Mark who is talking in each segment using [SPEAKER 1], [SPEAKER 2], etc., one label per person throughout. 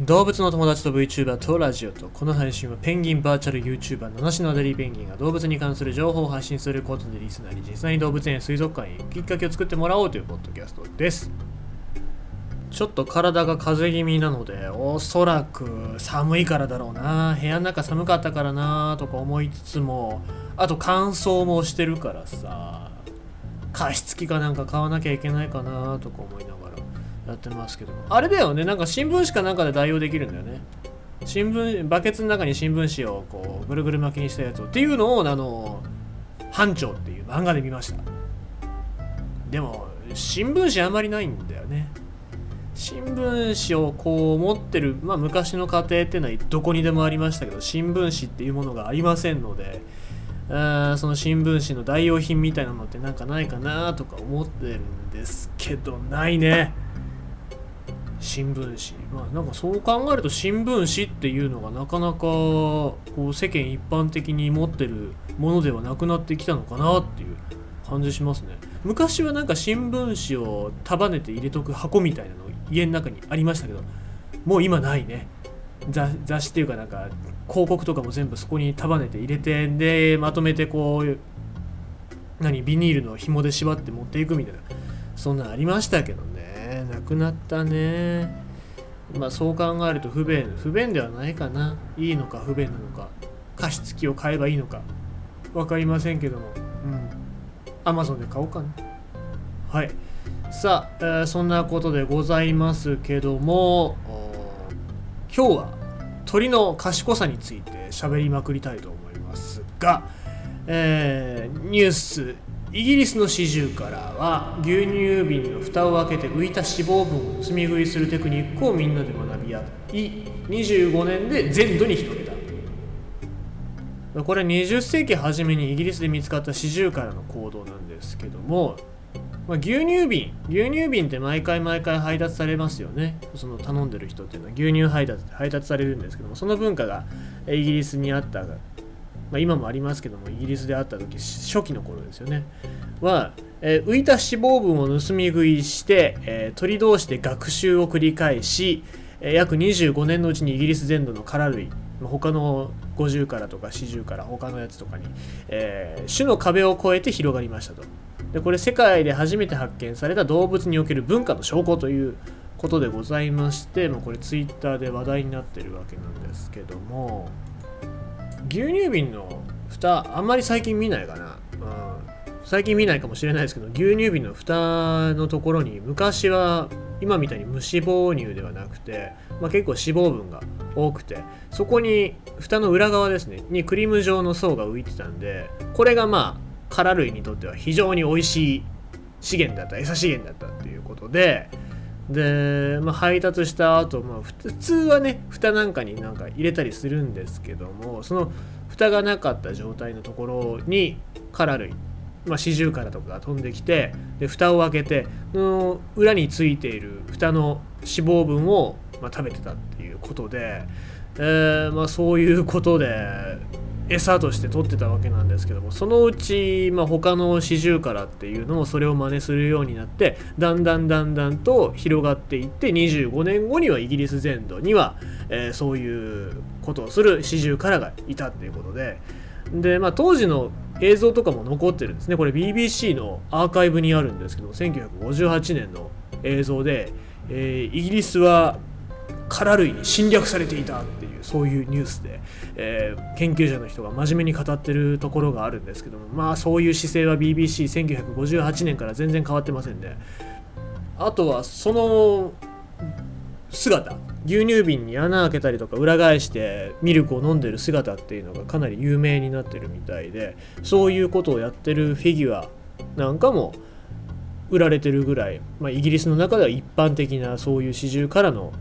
[SPEAKER 1] 動物の友達と VTuber とラジオとこの配信はペンギンバーチャル YouTuber 七種のアデリーペンギンが動物に関する情報を発信することでリスナーに実際に動物園や水族館へ行くきっかけを作ってもらおうというポッドキャストです。ちょっと体が風邪気味なのでおそらく寒いからだろうな。部屋の中寒かったからなとか思いつつもあと乾燥もしてるからさ加湿器かなんか買わなきゃいけないかなとか思いながら。やってますけど。あれだよね。なんか新聞紙かなんかで代用できるんだよね。新聞バケツの中に新聞紙をこうぐるぐる巻きにしたやつをっていうのをあの班長っていう漫画で見ました。でも新聞紙あんまりないんだよね。新聞紙をこう持ってる、まあ、昔の家庭っていうのはどこにでもありましたけど新聞紙っていうものがありませんのであその新聞紙の代用品みたいなのってなんかないかなとか思ってるんですけどないね。新聞紙。まあなんかそう考えると新聞紙っていうのがなかなかこう世間一般的に持ってるものではなくなってきたのかなっていう感じしますね。昔はなんか新聞紙を束ねて入れとく箱みたいなの家の中にありましたけどもう今ないね。雑雑誌っていうかなんか広告とかも全部そこに束ねて入れてでまとめてこう何ビニールの紐で縛って持っていくみたいなそんなんありましたけどね。なくなったね。まあそう考えると不便不便ではないかな。いいのか不便なのか。加湿器を買えばいいのか。分かりませんけども。うん。アマゾンで買おうかな。はい。さあ、えー、そんなことでございますけども今日は鳥の賢さについて喋りまくりたいと思いますが、えー、ニュースイギリスの四十からは牛乳瓶の蓋を開けて浮いた脂肪分を盗み食いするテクニックをみんなで学び合い25年で全土に広げた。これ20世紀初めにイギリスで見つかった四十からの行動なんですけども、まあ、牛乳瓶牛乳瓶って毎回毎回配達されますよね。その頼んでる人っていうのは牛乳配達配達されるんですけどもその文化がイギリスにあったまあ、今もありますけどもイギリスであった時初期の頃ですよね。は、えー、浮いた脂肪分を盗み食いして、えー、鳥同士で学習を繰り返し、えー、約25年のうちにイギリス全土の殻類他の50からとか40から他のやつとかに、え種の壁を越えて広がりましたと。でこれ世界で初めて発見された動物における文化の証拠ということでございましてもうこれツイッターで話題になってるわけなんですけども牛乳瓶の蓋あんまり最近見ないかな、うん、最近見ないかもしれないですけど牛乳瓶の蓋のところに昔は今みたいに無脂肪乳ではなくて、まあ、結構脂肪分が多くてそこに蓋の裏側ですねにクリーム状の層が浮いてたんでこれがまあ殻類にとっては非常に美味しい資源だった餌資源だったっていうことでで、まあ、配達した後、まあ普通はね蓋なんかになんか入れたりするんですけどもその蓋がなかった状態のところに殻類まあ、シジュウカラとかが飛んできてで蓋を開けてその裏についている蓋の脂肪分を、まあ、食べてたっていうことで、えーまあ、そういうことで餌として取ってたわけなんですけどもそのうち、まあ、他のシジュウカラっていうのもそれを真似するようになってだんだんだんだんと広がっていって25年後にはイギリス全土には、えー、そういうことをするシジュウカラがいたっていうことで。で、まあ、当時の映像とかも残ってるんですね。これ BBC のアーカイブにあるんですけど1958年の映像で、えー、イギリスは殻類に侵略されていたっていうそういうニュースで、えー、研究者の人が真面目に語ってるところがあるんですけどもまあそういう姿勢は BBC1958 年から全然変わってませんねあとはその姿牛乳瓶に穴開けたりとか裏返してミルクを飲んでる姿っていうのがかなり有名になってるみたいでそういうことをやってるフィギュアなんかも売られてるぐらい、まあ、イギリスの中では一般的なそういう始終からの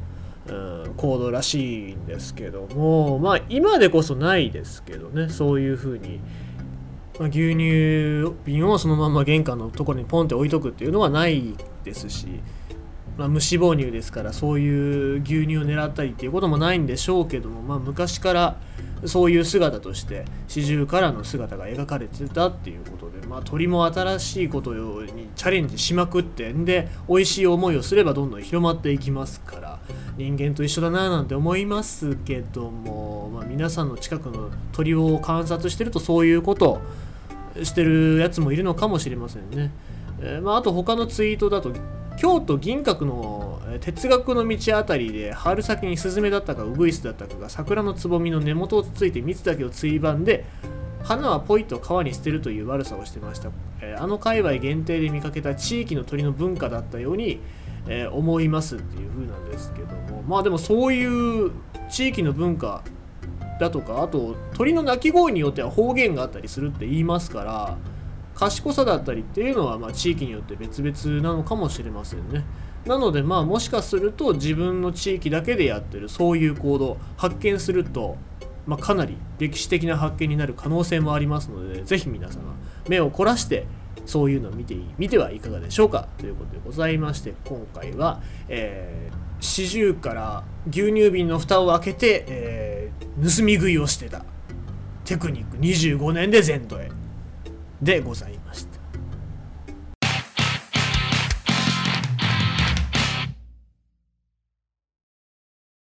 [SPEAKER 1] うん、コードらしいんですけどもまあ今でこそないですけどねそういうふうに、まあ、牛乳瓶をそのまま玄関のところにポンって置いとくっていうのはないですしまあ、無脂肪乳ですからそういう牛乳を狙ったりっていうこともないんでしょうけども、まあ、昔からそういう姿として四十からの姿が描かれてたっていうことで、まあ、鳥も新しいことにチャレンジしまくってんで美味しい思いをすればどんどん広まっていきますから人間と一緒だななんて思いますけども、まあ、皆さんの近くの鳥を観察してるとそういうことをしてるやつもいるのかもしれませんね。えー、まあ、あと他のツイートだと京都銀閣の哲学の道あたりで春先にスズメだったかウグイスだったかが桜のつぼみの根元をつついて蜜だけをついばんで花はポイと川に捨てるという悪さをしてました、え、あの界隈限定で見かけた地域の鳥の文化だったように、え、思いますっていう風なんですけども。まあでもそういう地域の文化だとかあと鳥の鳴き声によっては方言があったりするって言いますから賢さだったりっていうのは、まあ、地域によって別々なのかもしれませんね。なので、まあ、もしかすると自分の地域だけでやってるそういう行動発見すると、まあ、かなり歴史的な発見になる可能性もありますので、ぜひ皆様、目を凝らしてそういうのを見てみてはいかがでしょうかということでございまして、今回は、えー、四十から牛乳瓶の蓋を開けて、えー、盗み食いをしてたテクニック25年で全土へでございました。